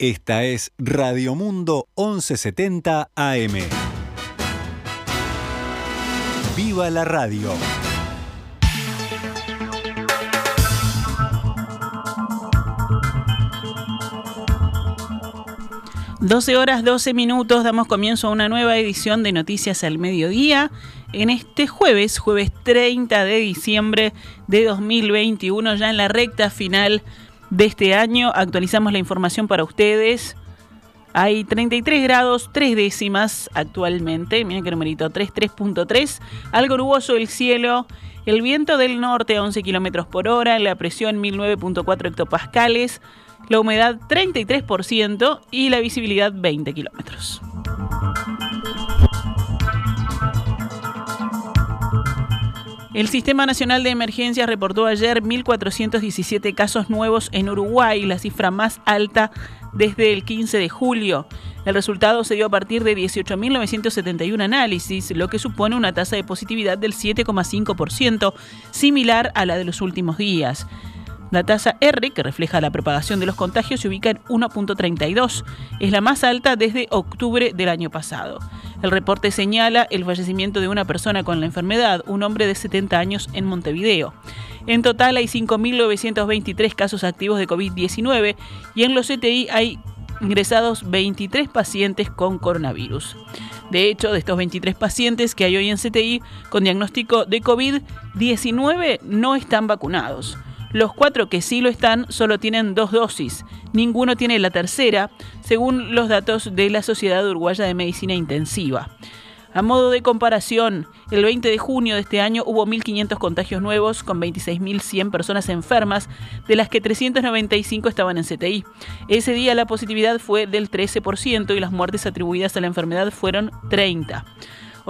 Esta es Radio Mundo 1170 AM. ¡Viva la radio! ...12 horas 12 minutos... ...damos comienzo a una nueva edición de Noticias al Mediodía... ...en este jueves, jueves 30 de diciembre de 2021... ...ya en la recta final de este año. Actualizamos la información para ustedes. Hay 33 grados, 3 décimas actualmente. Miren qué numerito, 33.3. Algo nuboso el cielo. El viento del norte a 11 kilómetros por hora. La presión 1009.4 hectopascales. La humedad 33% y la visibilidad 20 kilómetros. El Sistema Nacional de Emergencias reportó ayer 1.417 casos nuevos en Uruguay, la cifra más alta desde el 15 de julio. El resultado se dio a partir de 18.971 análisis, lo que supone una tasa de positividad del 7,5%, similar a la de los últimos días. La tasa R, que refleja la propagación de los contagios, se ubica en 1.32. Es la más alta desde octubre del año pasado. El reporte señala el fallecimiento de una persona con la enfermedad, un hombre de 70 años en Montevideo. En total hay 5.923 casos activos de COVID-19 y en los CTI hay ingresados 23 pacientes con coronavirus. De hecho, de estos 23 pacientes que hay hoy en CTI con diagnóstico de COVID-19 no están vacunados. Los cuatro que sí lo están solo tienen dos dosis. Ninguno tiene la tercera, según los datos de la Sociedad Uruguaya de Medicina Intensiva. A modo de comparación, el 20 de junio de este año hubo 1.500 contagios nuevos con 26.100 personas enfermas, de las que 395 estaban en CTI. Ese día la positividad fue del 13% y las muertes atribuidas a la enfermedad fueron 30.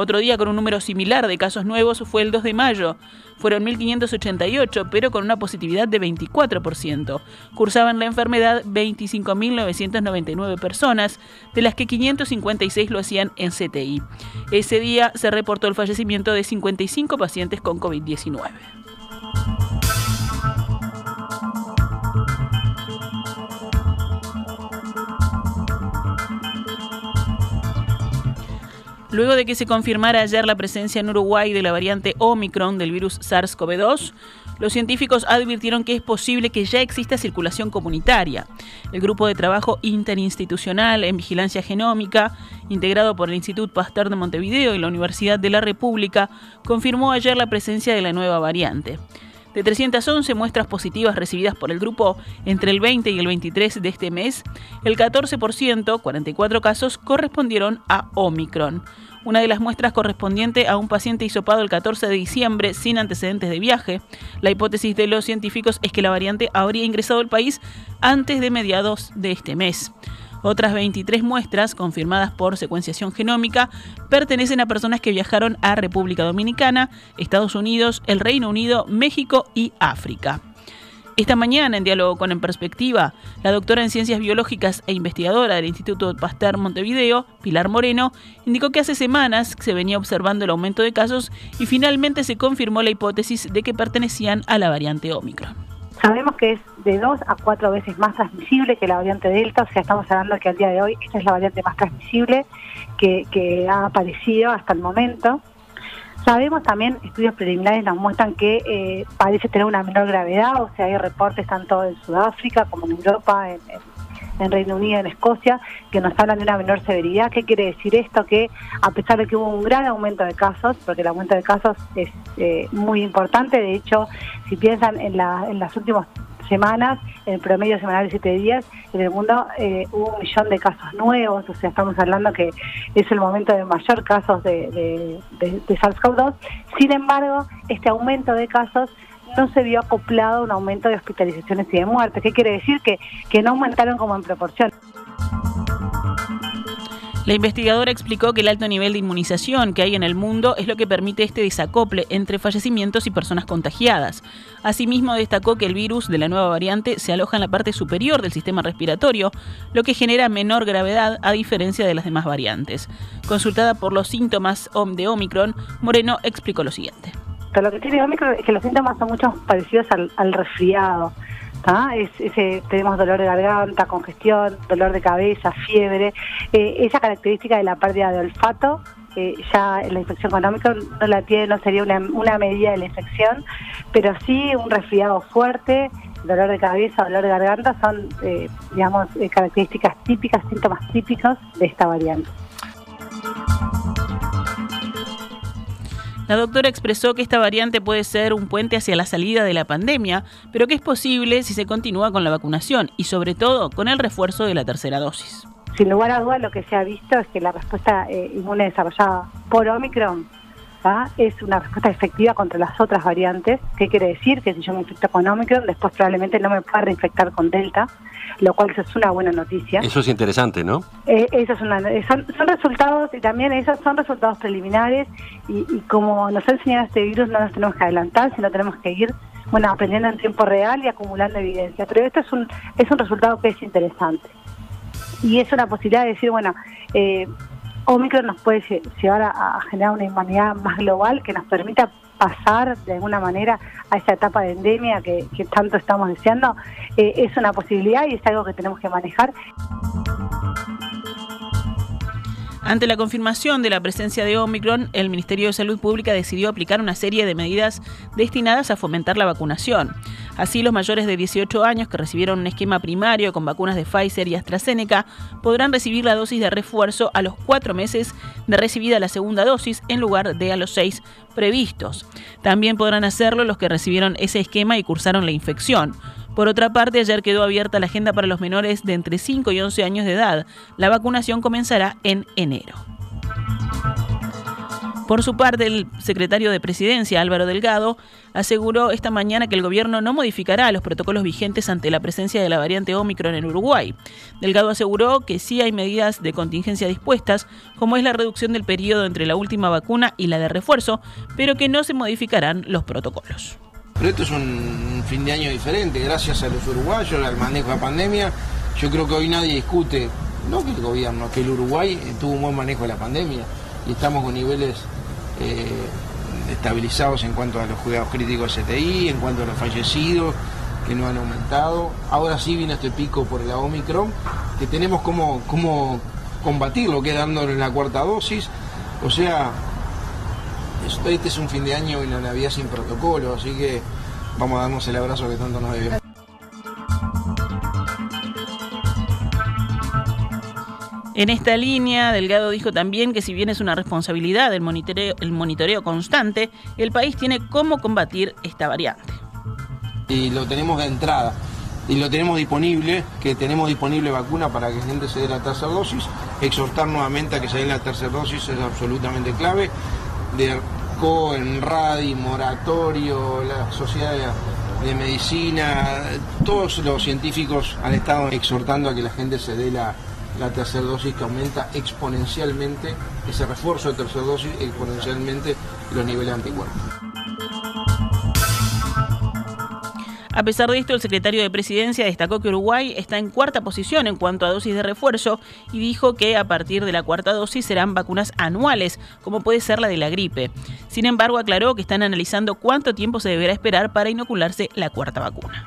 Otro día con un número similar de casos nuevos fue el 2 de mayo. Fueron 1.588, pero con una positividad de 24%. Cursaban la enfermedad 25.999 personas, de las que 556 lo hacían en CTI. Ese día se reportó el fallecimiento de 55 pacientes con COVID-19. Luego de que se confirmara ayer la presencia en Uruguay de la variante Omicron del virus SARS-CoV-2, los científicos advirtieron que es posible que ya exista circulación comunitaria. El grupo de trabajo interinstitucional en vigilancia genómica, integrado por el Instituto Pasteur de Montevideo y la Universidad de la República, confirmó ayer la presencia de la nueva variante. De 311 muestras positivas recibidas por el grupo entre el 20 y el 23 de este mes, el 14%, 44 casos, correspondieron a Omicron. Una de las muestras correspondiente a un paciente hisopado el 14 de diciembre sin antecedentes de viaje. La hipótesis de los científicos es que la variante habría ingresado al país antes de mediados de este mes. Otras 23 muestras, confirmadas por secuenciación genómica, pertenecen a personas que viajaron a República Dominicana, Estados Unidos, el Reino Unido, México y África. Esta mañana, en diálogo con En Perspectiva, la doctora en Ciencias Biológicas e investigadora del Instituto Pasteur Montevideo, Pilar Moreno, indicó que hace semanas se venía observando el aumento de casos y finalmente se confirmó la hipótesis de que pertenecían a la variante Omicron. Sabemos que es de dos a cuatro veces más transmisible que la variante Delta, o sea, estamos hablando que al día de hoy esta es la variante más transmisible que, ha aparecido hasta el momento. Sabemos también, estudios preliminares nos muestran que eh, parece tener una menor gravedad, o sea, hay reportes tanto en Sudáfrica como en Europa, en en Reino Unido, en Escocia, que nos hablan de una menor severidad. ¿Qué quiere decir esto? Que a pesar de que hubo un gran aumento de casos, porque el aumento de casos es eh, muy importante, de hecho, si piensan en, en las últimas semanas, en el promedio semanal de siete días, en el mundo eh, hubo un millón de casos nuevos, o sea, estamos hablando que es el momento de mayor casos de, de, de SARS-CoV-2. Sin embargo, este aumento de casos no se vio acoplado un aumento de hospitalizaciones y de muertes. ¿Qué quiere decir? Que, que no aumentaron como en proporción. La investigadora explicó que el alto nivel de inmunización que hay en el mundo es lo que permite este desacople entre fallecimientos y personas contagiadas. Asimismo, destacó que el virus de la nueva variante se aloja en la parte superior del sistema respiratorio, lo que genera menor gravedad a diferencia de las demás variantes. Consultada por los síntomas de Omicron, Moreno explicó lo siguiente lo que tiene Omicron es que los síntomas son mucho parecidos al, resfriado. tenemos dolor de garganta, congestión, dolor de cabeza, fiebre. Eh, esa característica de la pérdida de olfato eh, ya la infección económica no la tiene, no sería una, una medida de la infección, pero sí un resfriado fuerte, dolor de cabeza, dolor de garganta son, eh, digamos, eh, características típicas, síntomas típicos de esta variante. La doctora expresó que esta variante puede ser un puente hacia la salida de la pandemia, pero que es posible si se continúa con la vacunación y sobre todo con el refuerzo de la tercera dosis. Sin lugar a dudas lo que se ha visto es que la respuesta eh, inmune desarrollada por Omicron es una respuesta efectiva contra las otras variantes. ¿Qué quiere decir? Que si yo me infecto con Omicron, después probablemente no me pueda reinfectar con Delta, lo cual es una buena noticia. Eso es interesante, ¿no? Eh, eso es una, son, son, resultados, y también esos son resultados preliminares, y, como nos ha enseñado este virus, no nos tenemos que adelantar, sino tenemos que ir bueno, aprendiendo en tiempo real y acumulando evidencia. Pero esto es un, es un resultado que es interesante. Y es una posibilidad de decir, bueno, eh, Omicron nos puede llevar a, generar una inmunidad más global que nos permita pasar de alguna manera a esa etapa de endemia que, tanto estamos deseando, eh, es una posibilidad y es algo que tenemos que manejar. Ante la confirmación de la presencia de Omicron, el Ministerio de Salud Pública decidió aplicar una serie de medidas destinadas a fomentar la vacunación. Así, los mayores de 18 años que recibieron un esquema primario con vacunas de Pfizer y AstraZeneca podrán recibir la dosis de refuerzo a los cuatro meses de recibida la segunda dosis en lugar de a los seis previstos. También podrán hacerlo los que recibieron ese esquema y cursaron la infección. Por otra parte, ayer quedó abierta la agenda para los menores de entre 5 y 11 años de edad. La vacunación comenzará en enero. Por su parte, el secretario de Presidencia, Álvaro Delgado, aseguró esta mañana que el gobierno no modificará los protocolos vigentes ante la presencia de la variante Omicron en Uruguay. Delgado aseguró que sí hay medidas de contingencia dispuestas, como es la reducción del periodo entre la última vacuna y la de refuerzo, pero que no se modificarán los protocolos. Pero esto es un fin de año diferente, gracias a los uruguayos, al manejo de la pandemia. Yo creo que hoy nadie discute, no que el gobierno, que el Uruguay tuvo un buen manejo de la pandemia y estamos con niveles eh, estabilizados en cuanto a los cuidados críticos de CTI, en cuanto a los fallecidos, que no han aumentado. Ahora sí viene este pico por la Omicron, que tenemos como, como combatirlo, que dándole la cuarta dosis. O sea, este es un fin de año y la Navidad sin protocolo, así que vamos a darnos el abrazo que tanto nos debe. En esta línea, Delgado dijo también que si bien es una responsabilidad el monitoreo, el monitoreo constante, el país tiene cómo combatir esta variante. Y lo tenemos de entrada, y lo tenemos disponible, que tenemos disponible vacuna para que gente se dé la tercera dosis. Exhortar nuevamente a que se den la tercera dosis es absolutamente clave de en RADI, Moratorio, la Sociedad de, Medicina, todos los científicos han estado exhortando a que la gente se dé la, la tercera dosis que aumenta exponencialmente, ese refuerzo de tercera dosis exponencialmente los niveles de anticuerpos. A pesar de esto, el secretario de Presidencia destacó que Uruguay está en cuarta posición en cuanto a dosis de refuerzo y dijo que a partir de la cuarta dosis serán vacunas anuales, como puede ser la de la gripe. Sin embargo, aclaró que están analizando cuánto tiempo se deberá esperar para inocularse la cuarta vacuna.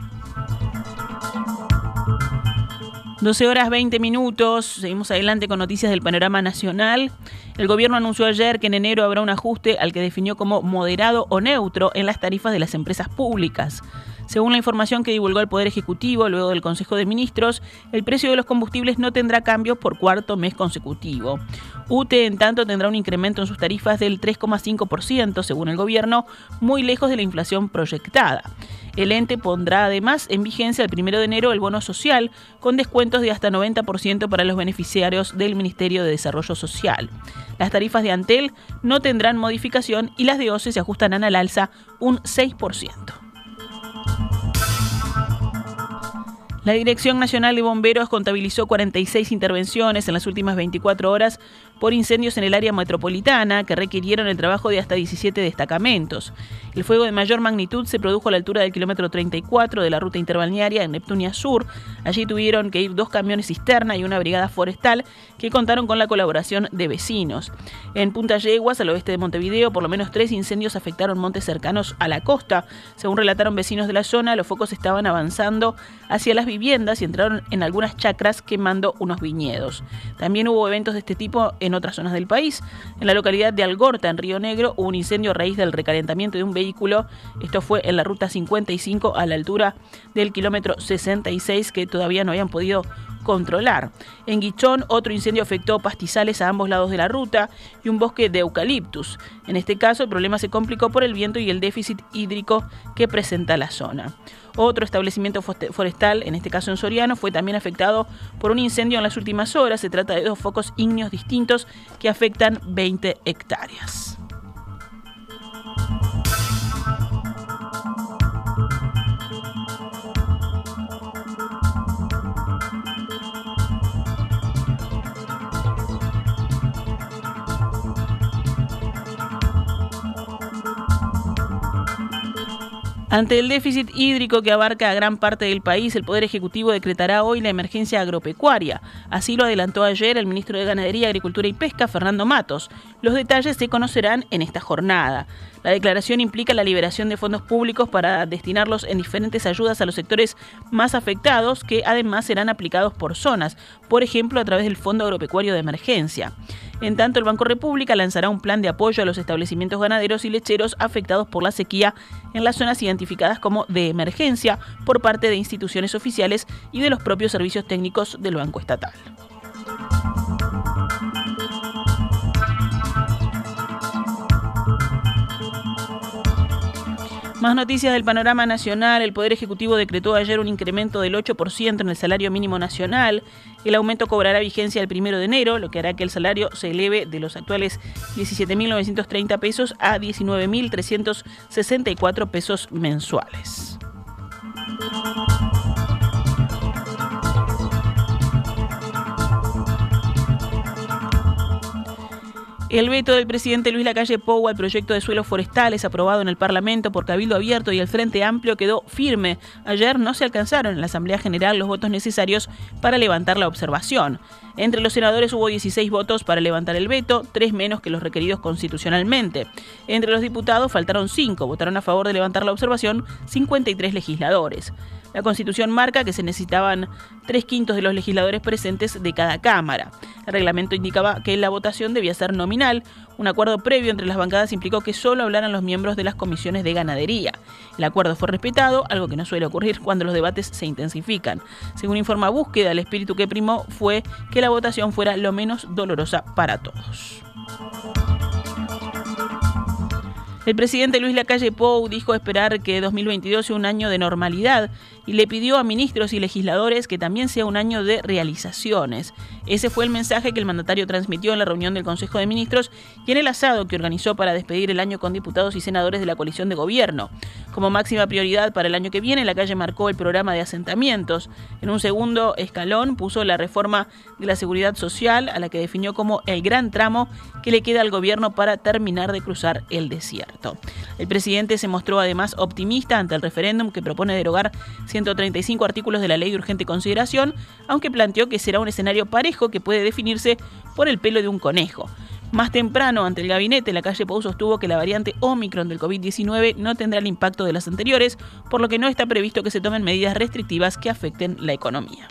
12 horas 20 minutos, seguimos adelante con noticias del panorama nacional. El gobierno anunció ayer que en enero habrá un ajuste al que definió como moderado o neutro en las tarifas de las empresas públicas. Según la información que divulgó el Poder Ejecutivo luego del Consejo de Ministros, el precio de los combustibles no tendrá cambios por cuarto mes consecutivo. UTE, en tanto, tendrá un incremento en sus tarifas del 3,5%, según el gobierno, muy lejos de la inflación proyectada. El ente pondrá además en vigencia el 1 de enero el bono social, con descuentos de hasta 90% para los beneficiarios del Ministerio de Desarrollo Social. Las tarifas de Antel no tendrán modificación y las de OCE se ajustarán al alza un 6%. La Dirección Nacional de Bomberos contabilizó 46 intervenciones en las últimas 24 horas por incendios en el área metropolitana que requirieron el trabajo de hasta 17 destacamentos. El fuego de mayor magnitud se produjo a la altura del kilómetro 34 de la ruta interbalnearia en Neptunia Sur. Allí tuvieron que ir dos camiones cisterna y una brigada forestal que contaron con la colaboración de vecinos. En Punta Yeguas, al oeste de Montevideo, por lo menos tres incendios afectaron montes cercanos a la costa. Según relataron vecinos de la zona, los focos estaban avanzando hacia las viviendas y entraron en algunas chacras quemando unos viñedos. También hubo eventos de este tipo en otras zonas del país. En la localidad de Algorta, en Río Negro, hubo un incendio a raíz del recalentamiento de un vehículo. Esto fue en la ruta 55 a la altura del kilómetro 66 que todavía no habían podido controlar. En Guichón, otro incendio afectó pastizales a ambos lados de la ruta y un bosque de eucaliptus. En este caso, el problema se complicó por el viento y el déficit hídrico que presenta la zona. Otro establecimiento forestal, en este caso en Soriano, fue también afectado por un incendio en las últimas horas. Se trata de dos focos ígneos distintos que afectan 20 hectáreas. Ante el déficit hídrico que abarca a gran parte del país, el Poder Ejecutivo decretará hoy la emergencia agropecuaria. Así lo adelantó ayer el ministro de Ganadería, Agricultura y Pesca, Fernando Matos. Los detalles se conocerán en esta jornada. La declaración implica la liberación de fondos públicos para destinarlos en diferentes ayudas a los sectores más afectados, que además serán aplicados por zonas, por ejemplo a través del Fondo Agropecuario de Emergencia. En tanto, el Banco República lanzará un plan de apoyo a los establecimientos ganaderos y lecheros afectados por la sequía en las zonas identificadas como de emergencia por parte de instituciones oficiales y de los propios servicios técnicos del Banco Estatal. Más noticias del panorama nacional. El Poder Ejecutivo decretó ayer un incremento del 8% en el salario mínimo nacional. El aumento cobrará vigencia el primero de enero, lo que hará que el salario se eleve de los actuales 17.930 pesos a 19.364 pesos mensuales. El veto del presidente Luis Lacalle Pou al proyecto de suelos forestales aprobado en el Parlamento por Cabildo Abierto y el Frente Amplio quedó firme. Ayer no se alcanzaron en la Asamblea General los votos necesarios para levantar la observación. Entre los senadores hubo 16 votos para levantar el veto, tres menos que los requeridos constitucionalmente. Entre los diputados faltaron 5, votaron a favor de levantar la observación 53 legisladores. La Constitución marca que se necesitaban tres quintos de los legisladores presentes de cada Cámara. El reglamento indicaba que la votación debía ser nominal. Un acuerdo previo entre las bancadas implicó que solo hablaran los miembros de las comisiones de ganadería. El acuerdo fue respetado, algo que no suele ocurrir cuando los debates se intensifican. Según informa Búsqueda, el espíritu que primó fue que la votación fuera lo menos dolorosa para todos. El presidente Luis Lacalle Pou dijo esperar que 2022 sea un año de normalidad y le pidió a ministros y legisladores que también sea un año de realizaciones. Ese fue el mensaje que el mandatario transmitió en la reunión del Consejo de Ministros y en el asado que organizó para despedir el año con diputados y senadores de la coalición de gobierno. Como máxima prioridad para el año que viene, la calle marcó el programa de asentamientos. En un segundo escalón puso la reforma de la seguridad social, a la que definió como el gran tramo que le queda al gobierno para terminar de cruzar el desierto. El presidente se mostró además optimista ante el referéndum que propone derogar 135 artículos de la ley de urgente consideración, aunque planteó que será un escenario parejo que puede definirse por el pelo de un conejo. Más temprano, ante el gabinete, la calle Pou sostuvo que la variante Omicron del COVID-19 no tendrá el impacto de las anteriores, por lo que no está previsto que se tomen medidas restrictivas que afecten la economía.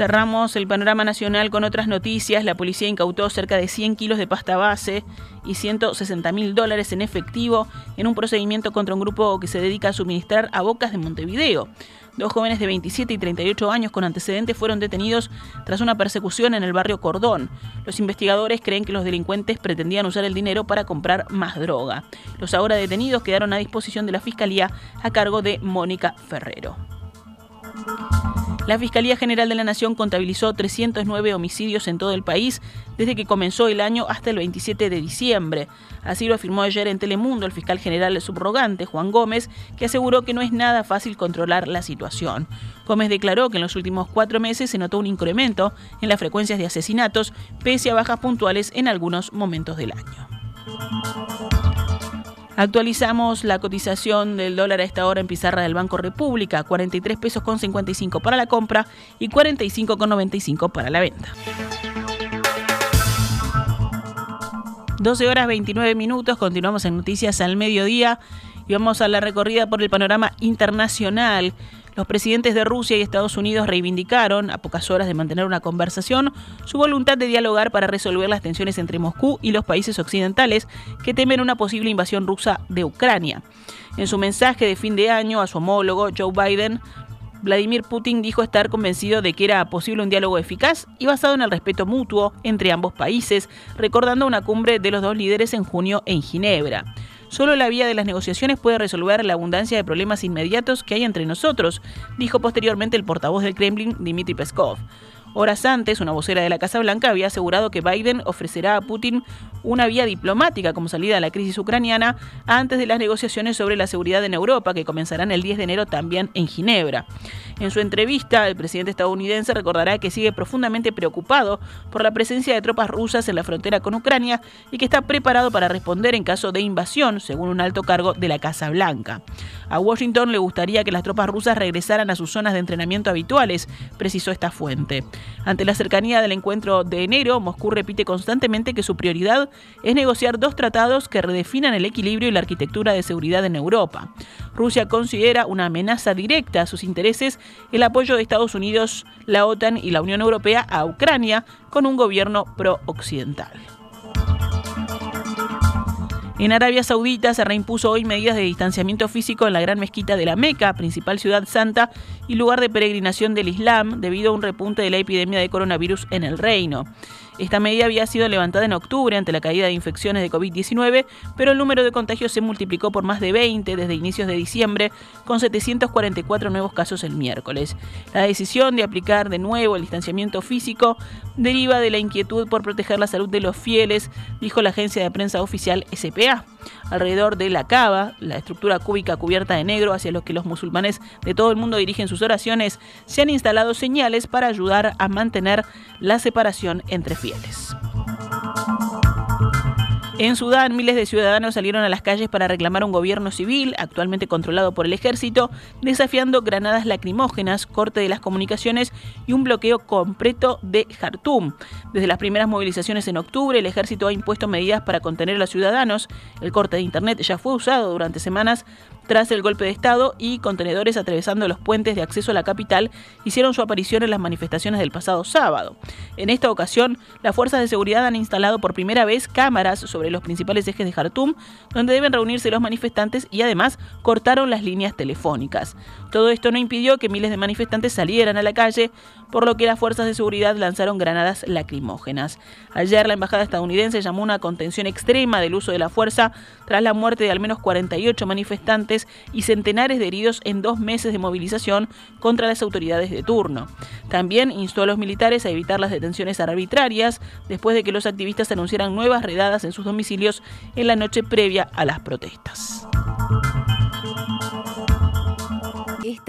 Cerramos el panorama nacional con otras noticias. La policía incautó cerca de 100 kilos de pasta base y 160 mil dólares en efectivo en un procedimiento contra un grupo que se dedica a suministrar a bocas de Montevideo. Dos jóvenes de 27 y 38 años con antecedentes fueron detenidos tras una persecución en el barrio Cordón. Los investigadores creen que los delincuentes pretendían usar el dinero para comprar más droga. Los ahora detenidos quedaron a disposición de la Fiscalía a cargo de Mónica Ferrero. La Fiscalía General de la Nación contabilizó 309 homicidios en todo el país desde que comenzó el año hasta el 27 de diciembre. Así lo afirmó ayer en Telemundo el fiscal general subrogante, Juan Gómez, que aseguró que no es nada fácil controlar la situación. Gómez declaró que en los últimos cuatro meses se notó un incremento en las frecuencias de asesinatos, pese a bajas puntuales en algunos momentos del año. Actualizamos la cotización del dólar a esta hora en pizarra del Banco República, 43 pesos con 55 para la compra y 45 con 95 para la venta. 12 horas 29 minutos, continuamos en Noticias al Mediodía y vamos a la recorrida por el panorama internacional. Los presidentes de Rusia y Estados Unidos reivindicaron, a pocas horas de mantener una conversación, su voluntad de dialogar para resolver las tensiones entre Moscú y los países occidentales que temen una posible invasión rusa de Ucrania. En su mensaje de fin de año a su homólogo Joe Biden, Vladimir Putin dijo estar convencido de que era posible un diálogo eficaz y basado en el respeto mutuo entre ambos países, recordando una cumbre de los dos líderes en junio en Ginebra. Solo la vía de las negociaciones puede resolver la abundancia de problemas inmediatos que hay entre nosotros, dijo posteriormente el portavoz del Kremlin, Dmitry Peskov. Horas antes, una vocera de la Casa Blanca había asegurado que Biden ofrecerá a Putin una vía diplomática como salida a la crisis ucraniana antes de las negociaciones sobre la seguridad en Europa, que comenzarán el 10 de enero también en Ginebra. En su entrevista, el presidente estadounidense recordará que sigue profundamente preocupado por la presencia de tropas rusas en la frontera con Ucrania y que está preparado para responder en caso de invasión, según un alto cargo de la Casa Blanca. A Washington le gustaría que las tropas rusas regresaran a sus zonas de entrenamiento habituales, precisó esta fuente. Ante la cercanía del encuentro de enero, Moscú repite constantemente que su prioridad es negociar dos tratados que redefinan el equilibrio y la arquitectura de seguridad en Europa. Rusia considera una amenaza directa a sus intereses el apoyo de Estados Unidos, la OTAN y la Unión Europea a Ucrania con un gobierno pro-occidental. En Arabia Saudita se reimpuso hoy medidas de distanciamiento físico en la gran mezquita de la Meca, principal ciudad santa y lugar de peregrinación del Islam, debido a un repunte de la epidemia de coronavirus en el reino. Esta medida había sido levantada en octubre ante la caída de infecciones de COVID-19, pero el número de contagios se multiplicó por más de 20 desde inicios de diciembre, con 744 nuevos casos el miércoles. La decisión de aplicar de nuevo el distanciamiento físico deriva de la inquietud por proteger la salud de los fieles, dijo la agencia de prensa oficial SPA. Alrededor de la cava, la estructura cúbica cubierta de negro hacia los que los musulmanes de todo el mundo dirigen sus oraciones, se han instalado señales para ayudar a mantener la separación entre fieles. En Sudán, miles de ciudadanos salieron a las calles para reclamar un gobierno civil, actualmente controlado por el ejército, desafiando granadas lacrimógenas, corte de las comunicaciones y un bloqueo completo de Jartum. Desde las primeras movilizaciones en octubre, el ejército ha impuesto medidas para contener a los ciudadanos. El corte de Internet ya fue usado durante semanas tras el golpe de Estado y contenedores atravesando los puentes de acceso a la capital hicieron su aparición en las manifestaciones del pasado sábado. En esta ocasión, las fuerzas de seguridad han instalado por primera vez cámaras sobre los principales ejes de Jartum, donde deben reunirse los manifestantes y además cortaron las líneas telefónicas. Todo esto no impidió que miles de manifestantes salieran a la calle, por lo que las fuerzas de seguridad lanzaron granadas lacrimógenas. Ayer la embajada estadounidense llamó una contención extrema del uso de la fuerza tras la muerte de al menos 48 manifestantes y centenares de heridos en dos meses de movilización contra las autoridades de turno. También instó a los militares a evitar las detenciones arbitrarias después de que los activistas anunciaran nuevas redadas en sus domicilios en la noche previa a las protestas.